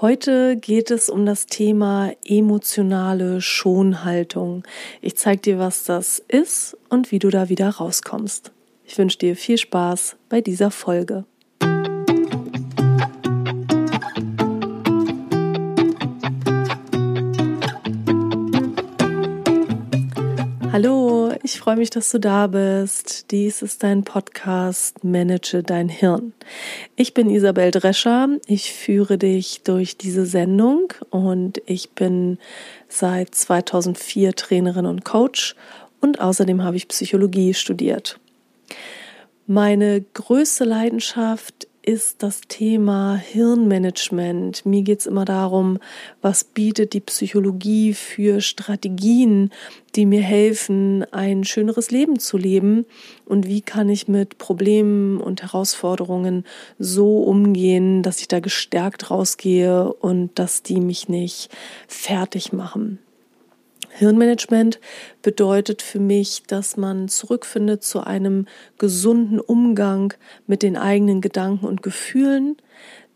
Heute geht es um das Thema emotionale Schonhaltung. Ich zeige dir, was das ist und wie du da wieder rauskommst. Ich wünsche dir viel Spaß bei dieser Folge. Hallo, ich freue mich, dass du da bist. Dies ist dein Podcast Manage dein Hirn. Ich bin Isabel Drescher. Ich führe dich durch diese Sendung und ich bin seit 2004 Trainerin und Coach und außerdem habe ich Psychologie studiert. Meine größte Leidenschaft ist das Thema Hirnmanagement. Mir geht es immer darum, was bietet die Psychologie für Strategien, die mir helfen, ein schöneres Leben zu leben und wie kann ich mit Problemen und Herausforderungen so umgehen, dass ich da gestärkt rausgehe und dass die mich nicht fertig machen. Hirnmanagement bedeutet für mich, dass man zurückfindet zu einem gesunden Umgang mit den eigenen Gedanken und Gefühlen,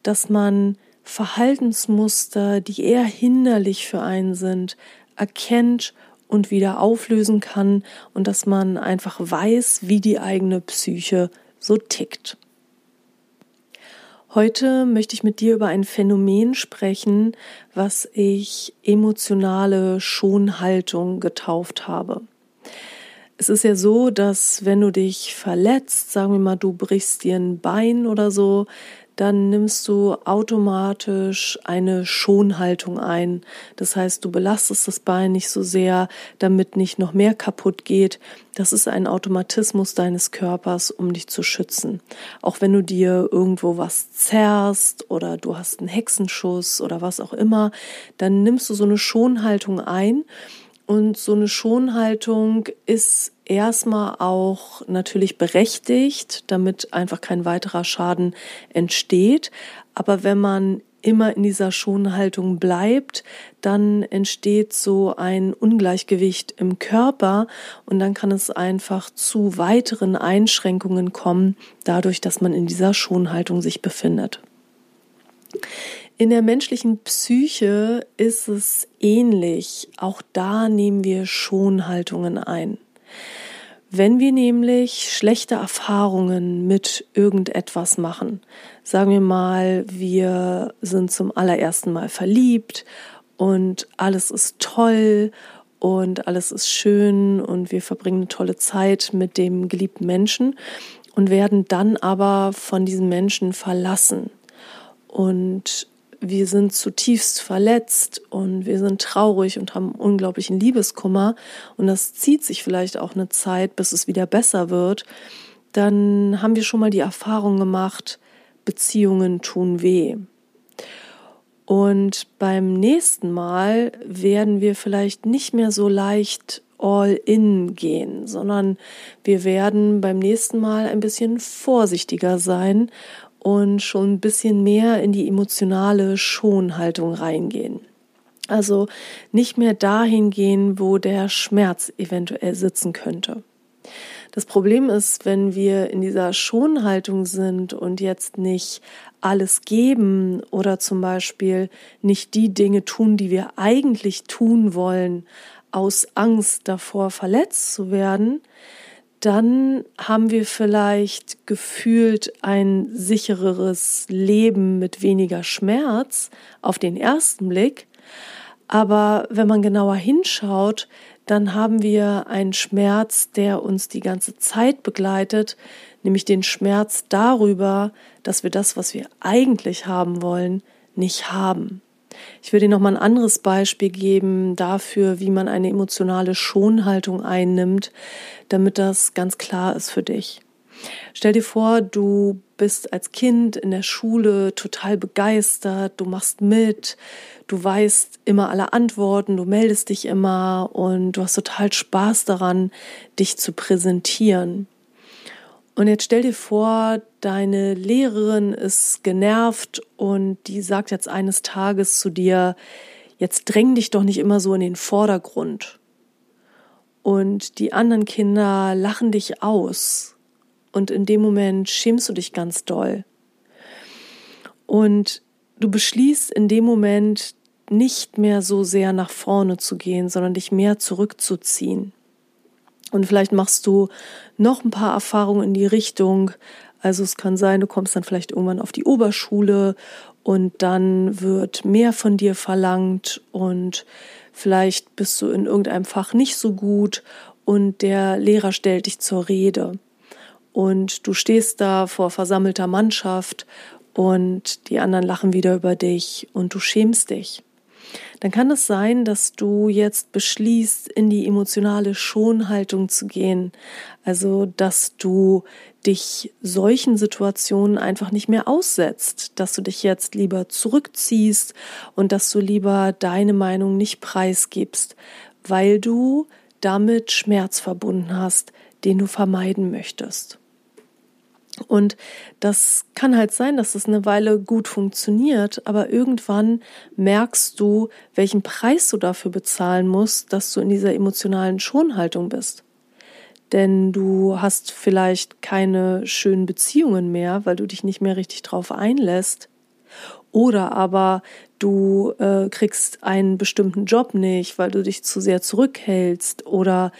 dass man Verhaltensmuster, die eher hinderlich für einen sind, erkennt und wieder auflösen kann und dass man einfach weiß, wie die eigene Psyche so tickt. Heute möchte ich mit dir über ein Phänomen sprechen, was ich emotionale Schonhaltung getauft habe. Es ist ja so, dass wenn du dich verletzt, sagen wir mal, du brichst dir ein Bein oder so, dann nimmst du automatisch eine Schonhaltung ein. Das heißt, du belastest das Bein nicht so sehr, damit nicht noch mehr kaputt geht. Das ist ein Automatismus deines Körpers, um dich zu schützen. Auch wenn du dir irgendwo was zerrst oder du hast einen Hexenschuss oder was auch immer, dann nimmst du so eine Schonhaltung ein. Und so eine Schonhaltung ist erstmal auch natürlich berechtigt, damit einfach kein weiterer Schaden entsteht. Aber wenn man immer in dieser Schonhaltung bleibt, dann entsteht so ein Ungleichgewicht im Körper und dann kann es einfach zu weiteren Einschränkungen kommen, dadurch, dass man in dieser Schonhaltung sich befindet. In der menschlichen Psyche ist es ähnlich. Auch da nehmen wir Schonhaltungen ein. Wenn wir nämlich schlechte Erfahrungen mit irgendetwas machen, sagen wir mal, wir sind zum allerersten Mal verliebt und alles ist toll und alles ist schön und wir verbringen eine tolle Zeit mit dem geliebten Menschen und werden dann aber von diesem Menschen verlassen. Und wir sind zutiefst verletzt und wir sind traurig und haben unglaublichen Liebeskummer und das zieht sich vielleicht auch eine Zeit, bis es wieder besser wird, dann haben wir schon mal die Erfahrung gemacht, Beziehungen tun weh. Und beim nächsten Mal werden wir vielleicht nicht mehr so leicht all in gehen, sondern wir werden beim nächsten Mal ein bisschen vorsichtiger sein und schon ein bisschen mehr in die emotionale Schonhaltung reingehen. Also nicht mehr dahin gehen, wo der Schmerz eventuell sitzen könnte. Das Problem ist, wenn wir in dieser Schonhaltung sind und jetzt nicht alles geben oder zum Beispiel nicht die Dinge tun, die wir eigentlich tun wollen, aus Angst davor verletzt zu werden, dann haben wir vielleicht gefühlt ein sichereres Leben mit weniger Schmerz auf den ersten Blick. Aber wenn man genauer hinschaut, dann haben wir einen Schmerz, der uns die ganze Zeit begleitet, nämlich den Schmerz darüber, dass wir das, was wir eigentlich haben wollen, nicht haben. Ich würde dir noch mal ein anderes Beispiel geben dafür, wie man eine emotionale Schonhaltung einnimmt, damit das ganz klar ist für dich. Stell dir vor, du bist als Kind in der Schule total begeistert, du machst mit, du weißt immer alle Antworten, du meldest dich immer und du hast total Spaß daran, dich zu präsentieren. Und jetzt stell dir vor, deine Lehrerin ist genervt und die sagt jetzt eines Tages zu dir, jetzt dräng dich doch nicht immer so in den Vordergrund. Und die anderen Kinder lachen dich aus. Und in dem Moment schämst du dich ganz doll. Und du beschließt in dem Moment nicht mehr so sehr nach vorne zu gehen, sondern dich mehr zurückzuziehen. Und vielleicht machst du noch ein paar Erfahrungen in die Richtung. Also es kann sein, du kommst dann vielleicht irgendwann auf die Oberschule und dann wird mehr von dir verlangt und vielleicht bist du in irgendeinem Fach nicht so gut und der Lehrer stellt dich zur Rede und du stehst da vor versammelter Mannschaft und die anderen lachen wieder über dich und du schämst dich. Dann kann es sein, dass du jetzt beschließt, in die emotionale Schonhaltung zu gehen. Also, dass du dich solchen Situationen einfach nicht mehr aussetzt, dass du dich jetzt lieber zurückziehst und dass du lieber deine Meinung nicht preisgibst, weil du damit Schmerz verbunden hast, den du vermeiden möchtest. Und das kann halt sein, dass es eine Weile gut funktioniert, aber irgendwann merkst du, welchen Preis du dafür bezahlen musst, dass du in dieser emotionalen Schonhaltung bist. Denn du hast vielleicht keine schönen Beziehungen mehr, weil du dich nicht mehr richtig drauf einlässt. Oder aber du äh, kriegst einen bestimmten Job nicht, weil du dich zu sehr zurückhältst. Oder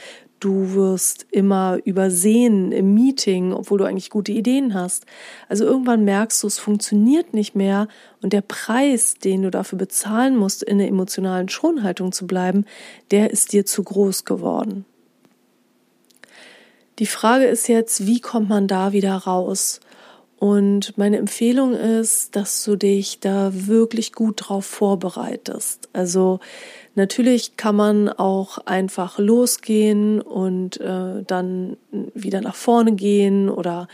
Du wirst immer übersehen im Meeting, obwohl du eigentlich gute Ideen hast. Also irgendwann merkst du, es funktioniert nicht mehr und der Preis, den du dafür bezahlen musst, in der emotionalen Schonhaltung zu bleiben, der ist dir zu groß geworden. Die Frage ist jetzt, wie kommt man da wieder raus? Und meine Empfehlung ist, dass du dich da wirklich gut drauf vorbereitest. Also natürlich kann man auch einfach losgehen und äh, dann wieder nach vorne gehen oder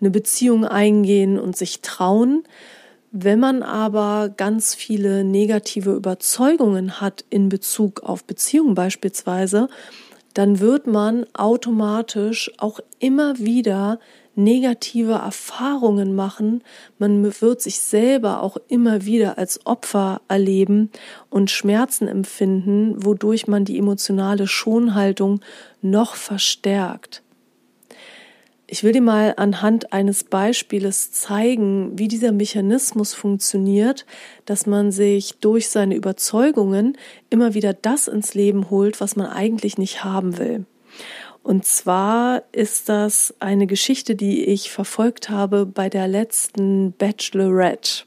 eine Beziehung eingehen und sich trauen. Wenn man aber ganz viele negative Überzeugungen hat in Bezug auf Beziehungen beispielsweise, dann wird man automatisch auch immer wieder negative Erfahrungen machen. Man wird sich selber auch immer wieder als Opfer erleben und Schmerzen empfinden, wodurch man die emotionale Schonhaltung noch verstärkt. Ich will dir mal anhand eines Beispieles zeigen, wie dieser Mechanismus funktioniert, dass man sich durch seine Überzeugungen immer wieder das ins Leben holt, was man eigentlich nicht haben will. Und zwar ist das eine Geschichte, die ich verfolgt habe bei der letzten Bachelorette.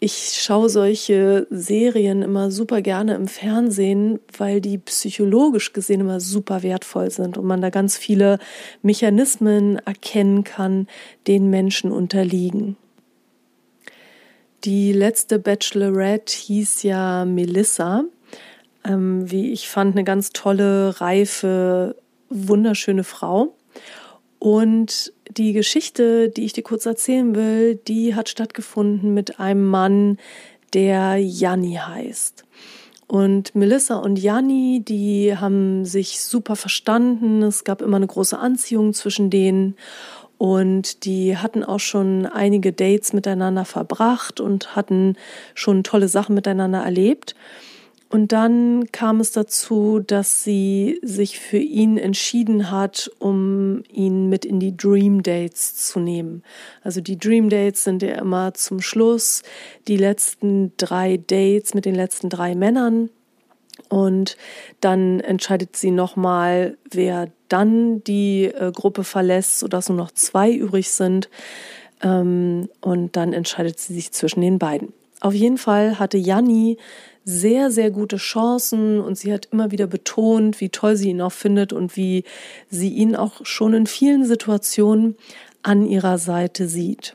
Ich schaue solche Serien immer super gerne im Fernsehen, weil die psychologisch gesehen immer super wertvoll sind und man da ganz viele Mechanismen erkennen kann, denen Menschen unterliegen. Die letzte Bachelorette hieß ja Melissa ähm, wie ich fand, eine ganz tolle, reife, wunderschöne Frau. Und die Geschichte, die ich dir kurz erzählen will, die hat stattgefunden mit einem Mann, der Janni heißt. Und Melissa und Janni, die haben sich super verstanden. Es gab immer eine große Anziehung zwischen denen. Und die hatten auch schon einige Dates miteinander verbracht und hatten schon tolle Sachen miteinander erlebt. Und dann kam es dazu, dass sie sich für ihn entschieden hat, um ihn mit in die Dream Dates zu nehmen. Also die Dream Dates sind ja immer zum Schluss die letzten drei Dates mit den letzten drei Männern. Und dann entscheidet sie nochmal, wer dann die äh, Gruppe verlässt, sodass nur noch zwei übrig sind. Ähm, und dann entscheidet sie sich zwischen den beiden. Auf jeden Fall hatte Janni sehr, sehr gute Chancen und sie hat immer wieder betont, wie toll sie ihn auch findet und wie sie ihn auch schon in vielen Situationen an ihrer Seite sieht.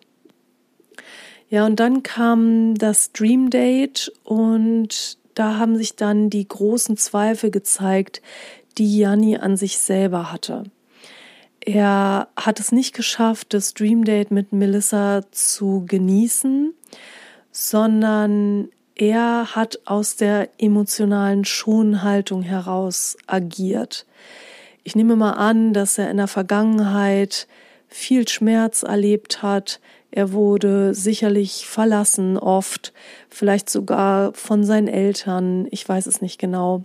Ja, und dann kam das Dream Date und da haben sich dann die großen Zweifel gezeigt, die Janni an sich selber hatte. Er hat es nicht geschafft, das Dream Date mit Melissa zu genießen, sondern er hat aus der emotionalen Schonhaltung heraus agiert. Ich nehme mal an, dass er in der Vergangenheit viel Schmerz erlebt hat. Er wurde sicherlich verlassen oft, vielleicht sogar von seinen Eltern. Ich weiß es nicht genau.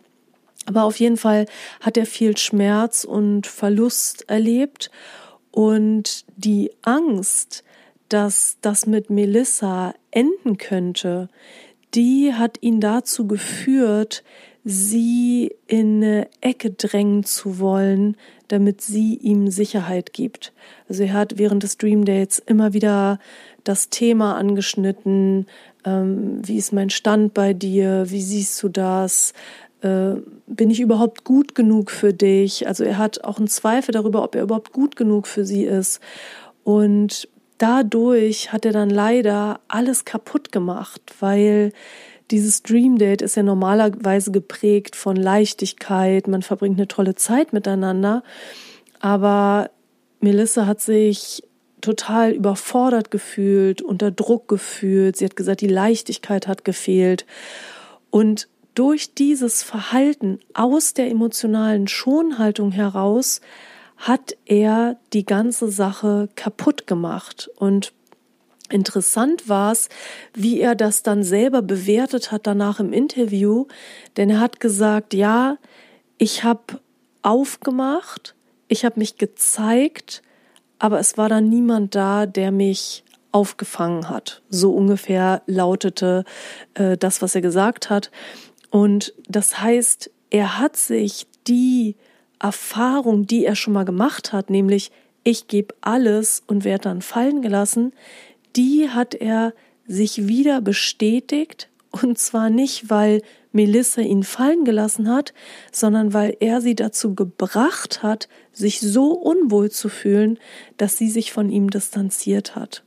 Aber auf jeden Fall hat er viel Schmerz und Verlust erlebt und die Angst, dass das mit Melissa enden könnte, die hat ihn dazu geführt, sie in eine Ecke drängen zu wollen, damit sie ihm Sicherheit gibt. Also er hat während des Dream Dates immer wieder das Thema angeschnitten, ähm, wie ist mein Stand bei dir, wie siehst du das, äh, bin ich überhaupt gut genug für dich? Also er hat auch einen Zweifel darüber, ob er überhaupt gut genug für sie ist. Und dadurch hat er dann leider alles kaputt gemacht, weil dieses Dream Date ist ja normalerweise geprägt von Leichtigkeit, man verbringt eine tolle Zeit miteinander, aber Melissa hat sich total überfordert gefühlt, unter Druck gefühlt. Sie hat gesagt, die Leichtigkeit hat gefehlt. Und durch dieses Verhalten aus der emotionalen Schonhaltung heraus hat er die ganze Sache kaputt gemacht. Und Interessant war es, wie er das dann selber bewertet hat danach im Interview, denn er hat gesagt, ja, ich habe aufgemacht, ich habe mich gezeigt, aber es war dann niemand da, der mich aufgefangen hat. So ungefähr lautete äh, das, was er gesagt hat. Und das heißt, er hat sich die Erfahrung, die er schon mal gemacht hat, nämlich ich gebe alles und werde dann fallen gelassen, die hat er sich wieder bestätigt und zwar nicht, weil Melissa ihn fallen gelassen hat, sondern weil er sie dazu gebracht hat, sich so unwohl zu fühlen, dass sie sich von ihm distanziert hat.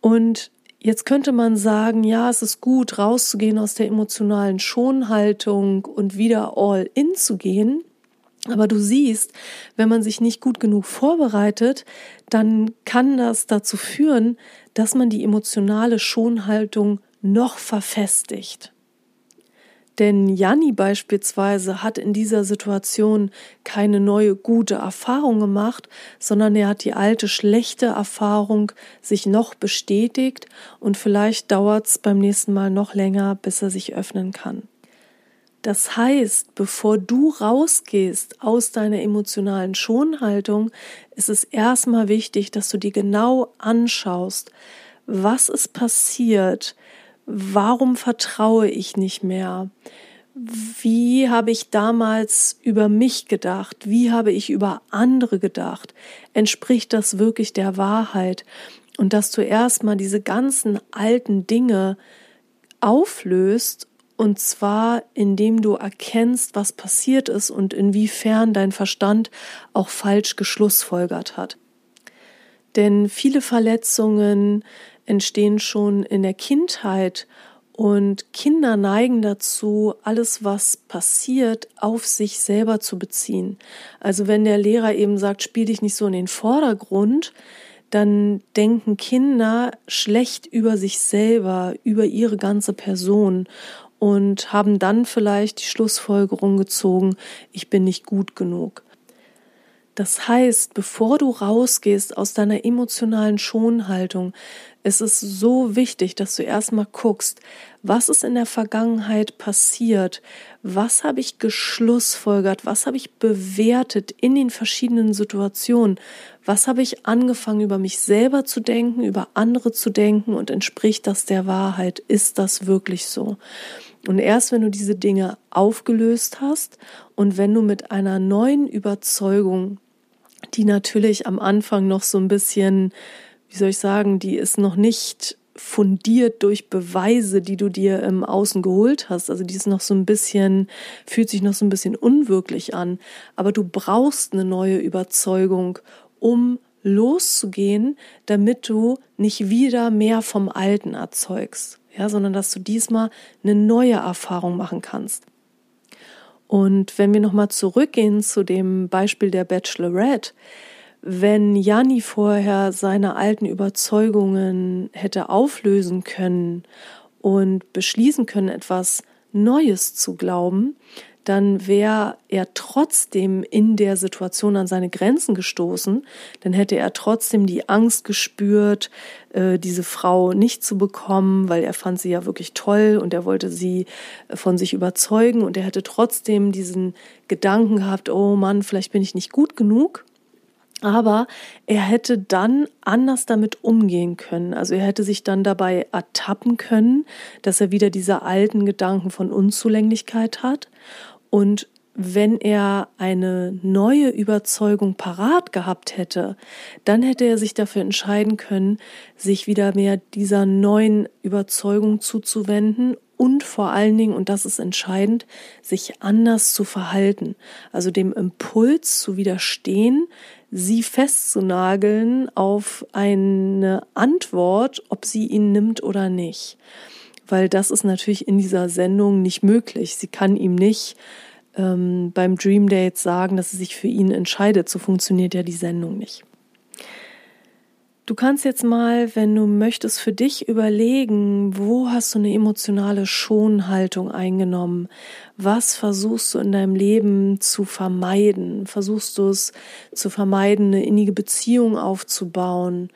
Und jetzt könnte man sagen, ja, es ist gut, rauszugehen aus der emotionalen Schonhaltung und wieder all in zu gehen. Aber du siehst, wenn man sich nicht gut genug vorbereitet, dann kann das dazu führen, dass man die emotionale Schonhaltung noch verfestigt. Denn Janni beispielsweise hat in dieser Situation keine neue gute Erfahrung gemacht, sondern er hat die alte schlechte Erfahrung sich noch bestätigt und vielleicht dauert es beim nächsten Mal noch länger, bis er sich öffnen kann. Das heißt, bevor du rausgehst aus deiner emotionalen Schonhaltung, ist es erstmal wichtig, dass du dir genau anschaust, was ist passiert, warum vertraue ich nicht mehr, wie habe ich damals über mich gedacht, wie habe ich über andere gedacht, entspricht das wirklich der Wahrheit? Und dass du erstmal diese ganzen alten Dinge auflöst und zwar, indem du erkennst, was passiert ist und inwiefern dein Verstand auch falsch geschlussfolgert hat. Denn viele Verletzungen entstehen schon in der Kindheit und Kinder neigen dazu, alles, was passiert, auf sich selber zu beziehen. Also wenn der Lehrer eben sagt, spiel dich nicht so in den Vordergrund, dann denken Kinder schlecht über sich selber, über ihre ganze Person und haben dann vielleicht die Schlussfolgerung gezogen, ich bin nicht gut genug. Das heißt, bevor du rausgehst aus deiner emotionalen Schonhaltung, ist es so wichtig, dass du erstmal guckst, was ist in der Vergangenheit passiert, was habe ich geschlussfolgert, was habe ich bewertet in den verschiedenen Situationen, was habe ich angefangen über mich selber zu denken, über andere zu denken und entspricht das der Wahrheit, ist das wirklich so? Und erst wenn du diese Dinge aufgelöst hast und wenn du mit einer neuen Überzeugung, die natürlich am Anfang noch so ein bisschen, wie soll ich sagen, die ist noch nicht fundiert durch Beweise, die du dir im Außen geholt hast. Also die ist noch so ein bisschen, fühlt sich noch so ein bisschen unwirklich an. Aber du brauchst eine neue Überzeugung, um loszugehen, damit du nicht wieder mehr vom Alten erzeugst ja, sondern dass du diesmal eine neue Erfahrung machen kannst. Und wenn wir nochmal zurückgehen zu dem Beispiel der Bachelorette, wenn Janni vorher seine alten Überzeugungen hätte auflösen können und beschließen können, etwas Neues zu glauben, dann wäre er trotzdem in der Situation an seine Grenzen gestoßen, dann hätte er trotzdem die Angst gespürt, äh, diese Frau nicht zu bekommen, weil er fand sie ja wirklich toll und er wollte sie äh, von sich überzeugen und er hätte trotzdem diesen Gedanken gehabt, oh Mann, vielleicht bin ich nicht gut genug. Aber er hätte dann anders damit umgehen können. Also er hätte sich dann dabei ertappen können, dass er wieder diese alten Gedanken von Unzulänglichkeit hat. Und wenn er eine neue Überzeugung parat gehabt hätte, dann hätte er sich dafür entscheiden können, sich wieder mehr dieser neuen Überzeugung zuzuwenden und vor allen Dingen, und das ist entscheidend, sich anders zu verhalten, also dem Impuls zu widerstehen, sie festzunageln auf eine Antwort, ob sie ihn nimmt oder nicht. Weil das ist natürlich in dieser Sendung nicht möglich. Sie kann ihm nicht ähm, beim Dream Date sagen, dass sie sich für ihn entscheidet. So funktioniert ja die Sendung nicht. Du kannst jetzt mal, wenn du möchtest, für dich überlegen, wo hast du eine emotionale Schonhaltung eingenommen? Was versuchst du in deinem Leben zu vermeiden? Versuchst du es zu vermeiden, eine innige Beziehung aufzubauen?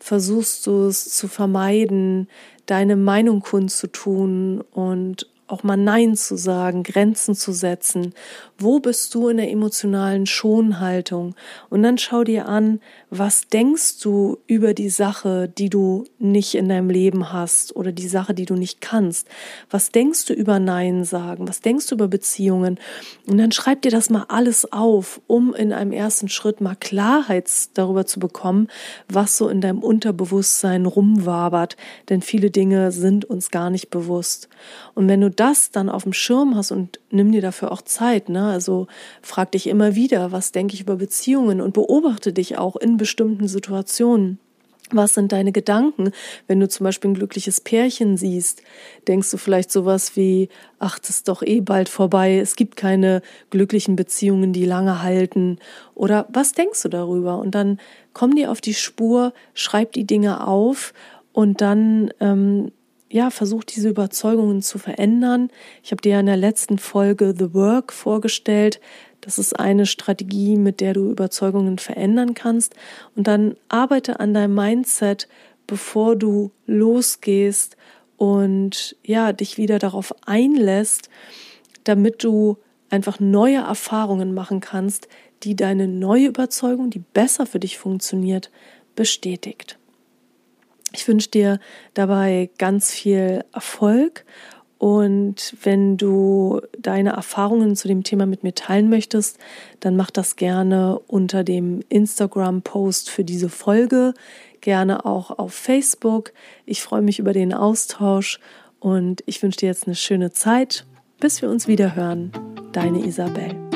Versuchst du es zu vermeiden, deine Meinung kundzutun und auch mal Nein zu sagen, Grenzen zu setzen. Wo bist du in der emotionalen Schonhaltung? Und dann schau dir an, was denkst du über die Sache, die du nicht in deinem Leben hast oder die Sache, die du nicht kannst? Was denkst du über Nein sagen? Was denkst du über Beziehungen? Und dann schreib dir das mal alles auf, um in einem ersten Schritt mal Klarheit darüber zu bekommen, was so in deinem Unterbewusstsein rumwabert. Denn viele Dinge sind uns gar nicht bewusst. Und wenn du das dann auf dem Schirm hast und nimm dir dafür auch Zeit, ne? Also frag dich immer wieder, was denke ich über Beziehungen und beobachte dich auch in bestimmten Situationen. Was sind deine Gedanken? Wenn du zum Beispiel ein glückliches Pärchen siehst, denkst du vielleicht sowas wie, ach, das ist doch eh bald vorbei, es gibt keine glücklichen Beziehungen, die lange halten. Oder was denkst du darüber? Und dann komm dir auf die Spur, schreib die Dinge auf und dann ähm, ja, versuch diese Überzeugungen zu verändern. Ich habe dir ja in der letzten Folge The Work vorgestellt. Das ist eine Strategie, mit der du Überzeugungen verändern kannst. Und dann arbeite an deinem Mindset, bevor du losgehst und ja, dich wieder darauf einlässt, damit du einfach neue Erfahrungen machen kannst, die deine neue Überzeugung, die besser für dich funktioniert, bestätigt. Ich wünsche dir dabei ganz viel Erfolg und wenn du deine Erfahrungen zu dem Thema mit mir teilen möchtest, dann mach das gerne unter dem Instagram-Post für diese Folge, gerne auch auf Facebook. Ich freue mich über den Austausch und ich wünsche dir jetzt eine schöne Zeit. Bis wir uns wieder hören. Deine Isabel.